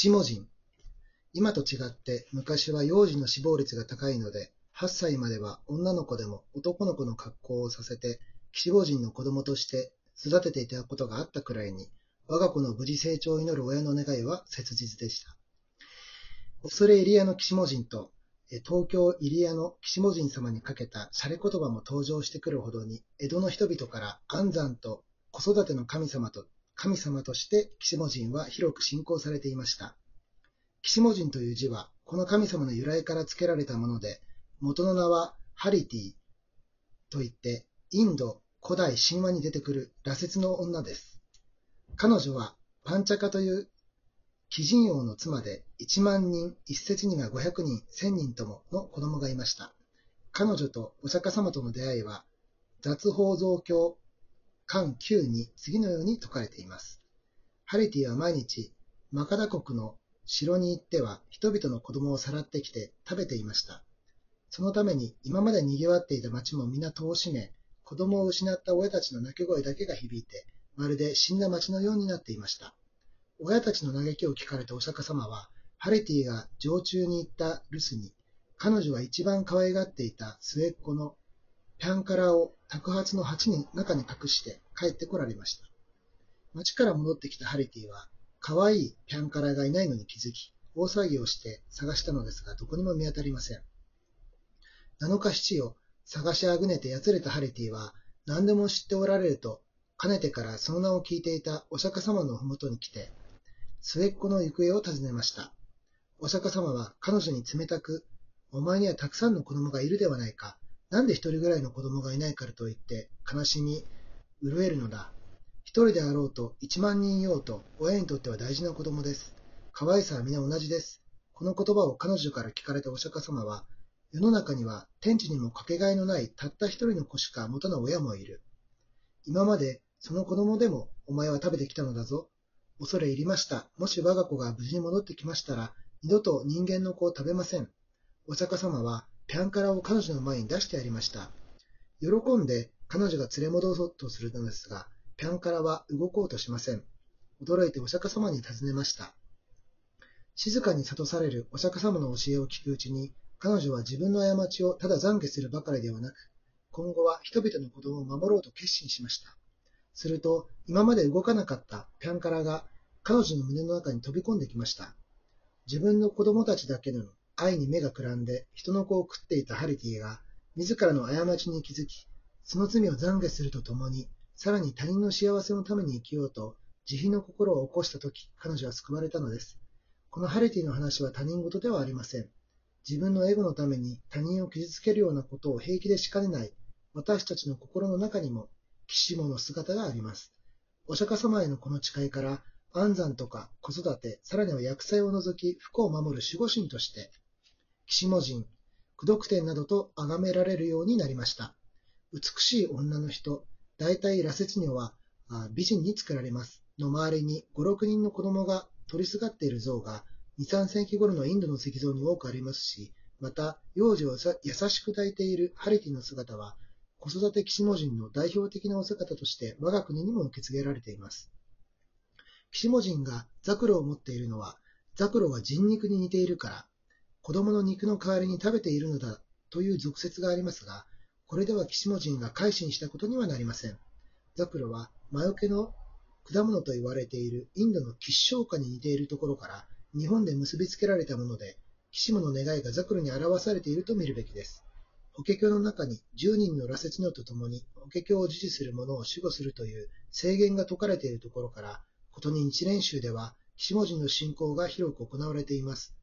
騎士文人。今と違って昔は幼児の死亡率が高いので、8歳までは女の子でも男の子の格好をさせて、騎士母人の子供として育てていたことがあったくらいに、我が子の無事成長を祈る親の願いは切実でした。恐れ入谷の騎士人と、東京入谷の騎士人様にかけた洒落言葉も登場してくるほどに、江戸の人々から安産と子育ての神様と、神様として騎士文人は広く信仰されていました。騎士文人という字は、この神様の由来から付けられたもので、元の名はハリティといって、インド古代神話に出てくる羅刹の女です。彼女はパンチャカという鬼人王の妻で1万人、一説には500人、1000人ともの子供がいました。彼女とお釈迦様との出会いは、雑法造教巻9に次のように説かれています。ハリティは毎日、マカダ国の城に行っては人々の子供をさらってきて食べていました。そのために今まで賑わっていた町も皆戸を閉め、子供を失った親たちの泣き声だけが響いて、まるで死んだ町のようになっていました。親たちの嘆きを聞かれたお釈迦様は、ハレティが常駐に行った留守に、彼女は一番可愛がっていた末っ子のピャンカラを托発の鉢に中に隠して帰ってこられました。町から戻ってきたハレティは、可愛いピャンカラがいないのに気づき、大騒ぎをして探したのですが、どこにも見当たりません。七日七を探しあぐねてやつれたハレティは、何でも知っておられると、かねてからその名を聞いていたお釈迦様のふもとに来て、末っ子の行方を尋ねました。お釈迦様は彼女に冷たく、お前にはたくさんの子供がいるではないか。なんで一人ぐらいの子供がいないからと言って、悲しみ、潤えるのだ。一人であろうと一万人いようと、親にとっては大事な子供です。可愛さは皆同じです。この言葉を彼女から聞かれたお釈迦様は、世の中には天地にもかけがえのないたった一人の子しか持たぬ親もいる。今までその子供でもお前は食べてきたのだぞ。恐れ入りました。もし我が子が無事に戻ってきましたら、二度と人間の子を食べません。お釈迦様は、ピャンカラを彼女の前に出してやりました。喜んで彼女が連れ戻そうとするのですが、ピャンカラは動こうとしません。驚いてお釈迦様に尋ねました。静かに諭されるお釈迦様の教えを聞くうちに、彼女は自分の過ちをただ懺悔するばかりではなく、今後は人々の子供を守ろうと決心しました。すると、今まで動かなかったピャンカラが彼女の胸の中に飛び込んできました。自分の子供たちだけの愛に目がくらんで人の子を食っていたハリティが自らの過ちに気づき、その罪を懺悔するとともに、さらに他人の幸せのために生きようと慈悲の心を起こしたとき、彼女は救われたのです。このハリティの話は他人事ではありません。自分のエゴのために他人を傷つけるようなことを平気でしかねない私たちの心の中にも岸母の姿があります。お釈迦様へのこの誓いから、安産とか子育て、さらには薬剤を除き不幸を守る守護神として、岸母人、苦毒天などと崇められるようになりました。美しい女の人、大体羅刹女は美人に作られます。の周りに5、6人の子供が取りすがっている像が2、3世紀頃のインドの石像に多くありますし、また、幼児を優しく抱いているハリティの姿は子育て騎士文人の代表的なお姿として我が国にも受け継げられています。騎士文人がザクロを持っているのは、ザクロは人肉に似ているから、子供の肉の代わりに食べているのだという俗説がありますが、これでは騎士文人が改心したことにはなりません。ザクロは魔除けの果物と言われているインドの吉祥花に似ているところから日本で結びつけられたもので、騎士の願いがザクロに表されていると見るべきです。法華経の中に10人の羅刹のとともに法華経を自治する者を守護するという制限が説かれているところから、ことに日蓮宗では、下文字の信仰が広く行われています。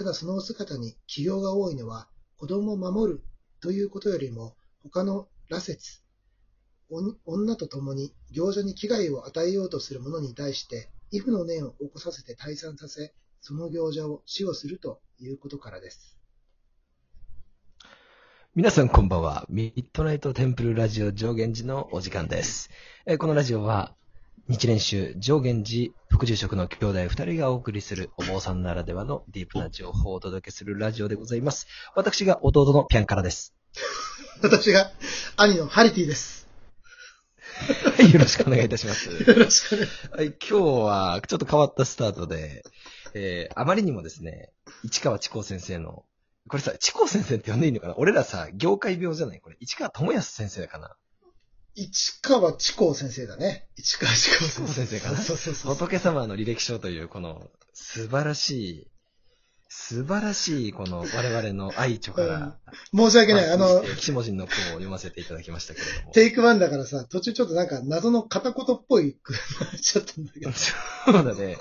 ただその姿に起業が多いのは、子供を守るということよりも、他の羅刹、女と共に行者に危害を与えようとする者に対して、畏怖の念を起こさせて退散させ、その行者を死をするということからです。皆さんこんばんは。ミッドナイトテンプルラジオ上限寺のお時間です。このラジオは、日蓮宗上限寺副住職の兄弟二人がお送りするお坊さんならではのディープな情報をお届けするラジオでございます。私が弟のピャンカラです。私が兄のハリティです。はい、よろしくお願いいたします。よろしくお願いします。はい、今日はちょっと変わったスタートで、えー、あまりにもですね、市川智光先生の、これさ、智光先生って呼んでいいのかな？俺らさ、業界病じゃない？これ、市川智康先生かな？市川智光先生だね。市川智光先生。先生かなそうそうそうそう。仏様の履歴書という、この、素晴らしい、素晴らしい、この、我々の愛著から、申し訳ない。あの、岸文字の句を読ませていただきましたけれども。テイクワンだからさ、途中ちょっとなんか謎の片言っぽい句になっちゃったんだけど。そうだね。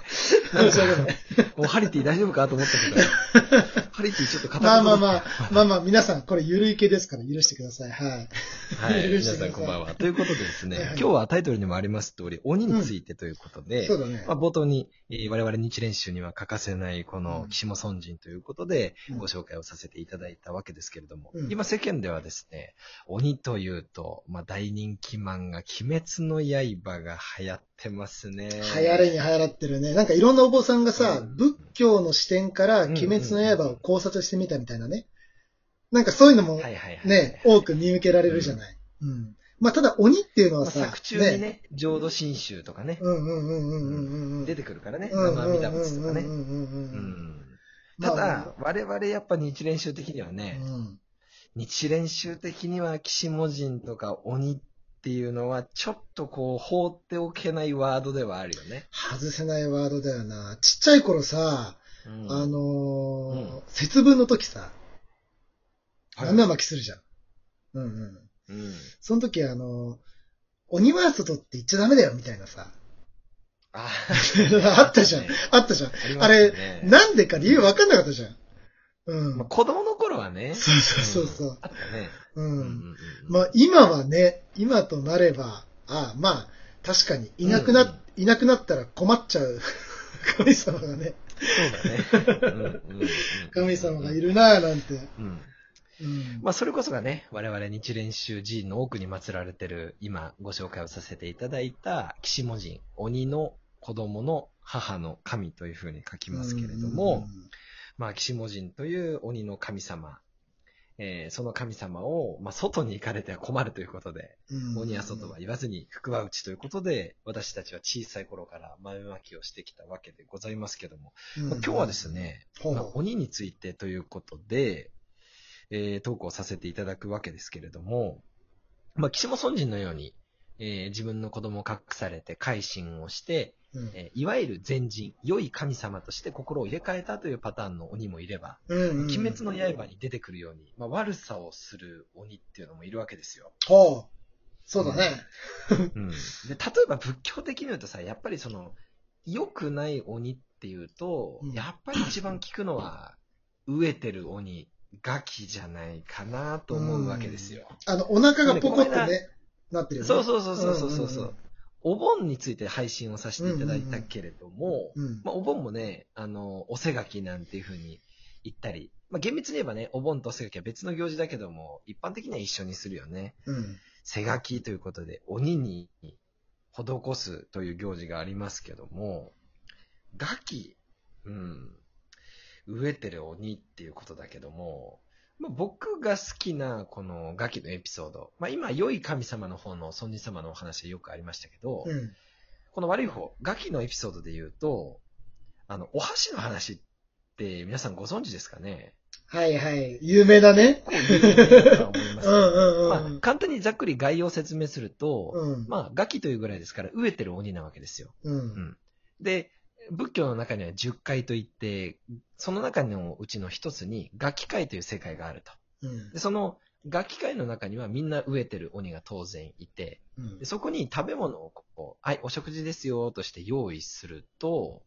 申し訳ない。もうハリティ大丈夫かと思ったけど、ハリティちょっと片まあ言まあまあ、まあまあ、皆さん、これゆるい系ですから許してください。はい。はい、皆許してくださんこんばんは。ということでですね、はいはい今日はタイトルにもあります通り、鬼についてということで、そうだねまあ、。冒頭に、えー我々日練習には欠かせないこのうん岸人ということで、うんご紹介をさせていただいたわけですけれども、うん今世間ではですね、鬼というと、まあ、大人気漫画、鬼滅の刃が流行ってますね。流行れに流行ってるね。なんかいろんなお坊さんがさ、うん仏教の視点からうん鬼滅の刃を考察してみたみたいなね。なんかそういうのも。ね、多く見受けられるじゃない。うん。まあただ鬼っていうのまあ、はさ、作中にね、浄土真宗とかね、うんうんうんうんうんうん。出てくるからね、うんうん生阿弥陀仏とかね。ただ、我々やっぱ日練習的にはね、うん日練習的には岸文人とか鬼っていうのはちょっとこう放っておけないワードではあるよね。外せないワードだよな。ちっちゃい頃さ、うんあのうんー、節分の時さ、はい豆巻きするじゃん。うんうん。うん。その時あのー、鬼は外って言っちゃダメだよみたいなさ。あ あったじゃん。あったじゃん。あれ、ね、なんでか理由分かんなかったじゃん。うん。まあ、子供の頃はね。そうそうそうそう。あったね。う。うんんまあ今はね、今となれば、ああまあ、確かにいなくな、うんいなくなったら困っちゃう 神様がね、そうだね。神様がいるなぁなんて。うん。うん。まあ、それこそがね、我々日練習寺院の奥に祀られてる、今ご紹介をさせていただいた、岸文人、鬼の子供の母の神というふうに書きますけれども、まあ、岸文人という鬼の神様、えーその神様を、まあ、外に行かれては困るということで、うん、鬼は外は言わずに福は内ということで、私たちは小さい頃から豆まきをしてきたわけでございますけども、うん、まあ今日はですね、まあ鬼についてということで、えートークをさせていただくわけですけれども、まあ、岸本尊人のように、えー自分の子供を隠されて改心をして、うんえーいわゆる善人、良い神様として心を入れ替えたというパターンの鬼もいれば、うんうん、鬼滅の刃に出てくるように、まあ、悪さをする鬼っていうのもいるわけですよ。ほう。そうだね。うん、で例えば仏教的に言うとさ、やっぱりその、良くない鬼っていうと、うんやっぱり一番聞くのは、飢えてる鬼、ガキじゃないかなと思うわけですよ。あの、お腹がポコってね、なってるよね。そうそうそうそうそうそう,、うんうんうんお盆について配信をさせていただいたけれども、うん。まあ、お盆もね、あの、おせがきなんていう風に言ったり、まあ、厳密に言えばね、お盆とおせがきは別の行事だけども、一般的には一緒にするよね。うん。せがきということで、鬼に施すという行事がありますけども、ガキ、うん、飢えてる鬼っていうことだけども、まあ、僕が好きなこのガキのエピソード、まあ、今、良い神様の方の尊人様のお話はよくありましたけど、うん。この悪い方、ガキのエピソードで言うと、あの、お箸の話って皆さんご存知ですかね？はいはい。有名だね。簡単にざっくり概要を説明すると、うん。まあ、ガキというぐらいですから、飢えてる鬼なわけですよ。うん。で、仏教の中には十界といって、その中のうちの一つに、ガキ界という世界があると。うんで、その、ガキ界の中にはみんな飢えてる鬼が当然いて、うんでそこに食べ物をこう、はい、お食事ですよとして用意すると、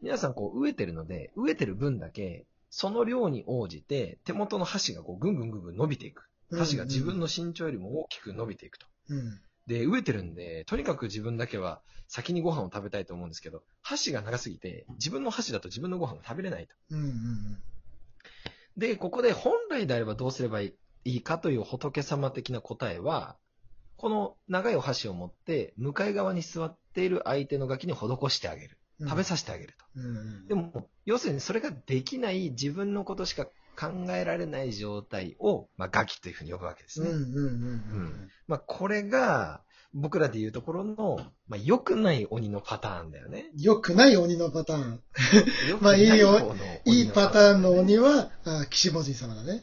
皆さんこう飢えてるので、飢えてる分だけ、その量に応じて手元の箸がこうぐんぐんぐんぐん伸びていく。箸が自分の身長よりも大きく伸びていくと。うん。で、飢えてるんで、とにかく自分だけは先にご飯を食べたいと思うんですけど、箸が長すぎて、自分の箸だと自分のご飯が食べれないと。うん。うん。で、ここで本来であればどうすればいいかという仏様的な答えは、この長いお箸を持って、向かい側に座っている相手のガキに施してあげる。うん。食べさせてあげると。うん。でも、要するにそれができない自分のことしか考えられない状態を、まあ、ガキというふうに呼ぶわけですね。まあ、これが、僕らで言うところの、まあ、良くない鬼のパターンだよね。良くない鬼のパターン。まあいいよないいいパターンの鬼は、あ岸本様だね。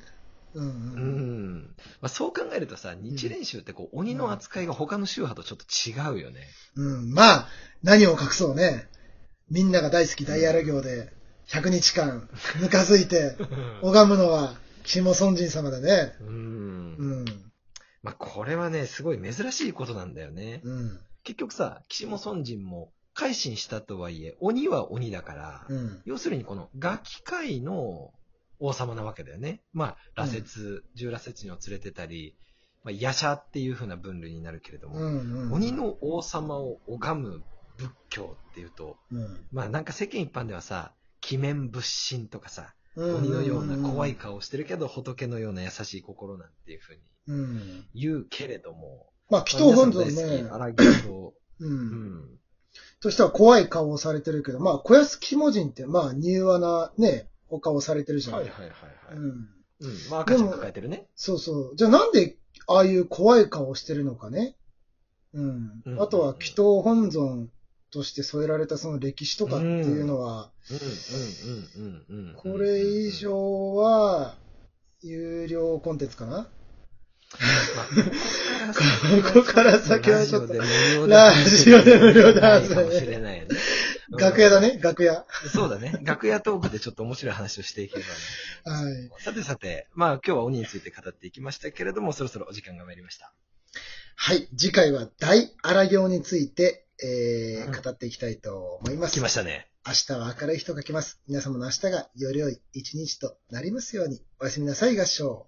うんううん。ん。まあ、そう考えるとさ、日蓮宗ってこう、鬼の扱いが他の宗派とちょっと違うよね。うん。まあ、何を隠そうね。みんなが大好き大荒行で、100日間、ぬかづいて、拝むのは、岸本尊神様だね。うん。うん。まあ、これはね、すごい珍しいことなんだよね。うん。結局さ、岸本尊神も改心したとはいえ、鬼は鬼だから、うん。要するにこのガキ界の王様なわけだよね。まあ、羅刹、十羅刹にを連れてたり、まあ、夜叉っていう風な分類になるけれども、うんうん。鬼の王様を拝む仏教っていうと、うん、まあなんか世間一般ではさ、鬼面仏心とかさ、うん。鬼のような怖い顔してるけど仏のような優しい心なんていう風にうん。言うけれども、まあ、祈祷本尊ね。荒木と、う。うんん。としては怖い顔をされてるけど、まあ、小安肝人って、まあ、柔和なね、お顔されてるじゃん。はいはいはいはい。うん。うん。まあ赤ちゃん抱えてるね。そうそう。じゃあなんで、ああいう怖い顔をしてるのかね。うん。うんあとは、祈祷本尊として添えられたその歴史とかっていうのは。これ以上は、有料コンテンツかな？ま あここから先はちょっとラジオで無料でラジオで無料でかもしれない楽屋だね、楽屋。そうだね。楽屋トークでちょっと面白い話をしていければなはい。さてさて、まあ今日は鬼について語っていきましたけれども、そろそろお時間が参りました。はい。次回は大荒行について、えうんー、語っていきたいと思います。来ましたね。明日は明るい日と書きます。皆様の明日がより良い一日となりますように。おやすみなさい、合唱。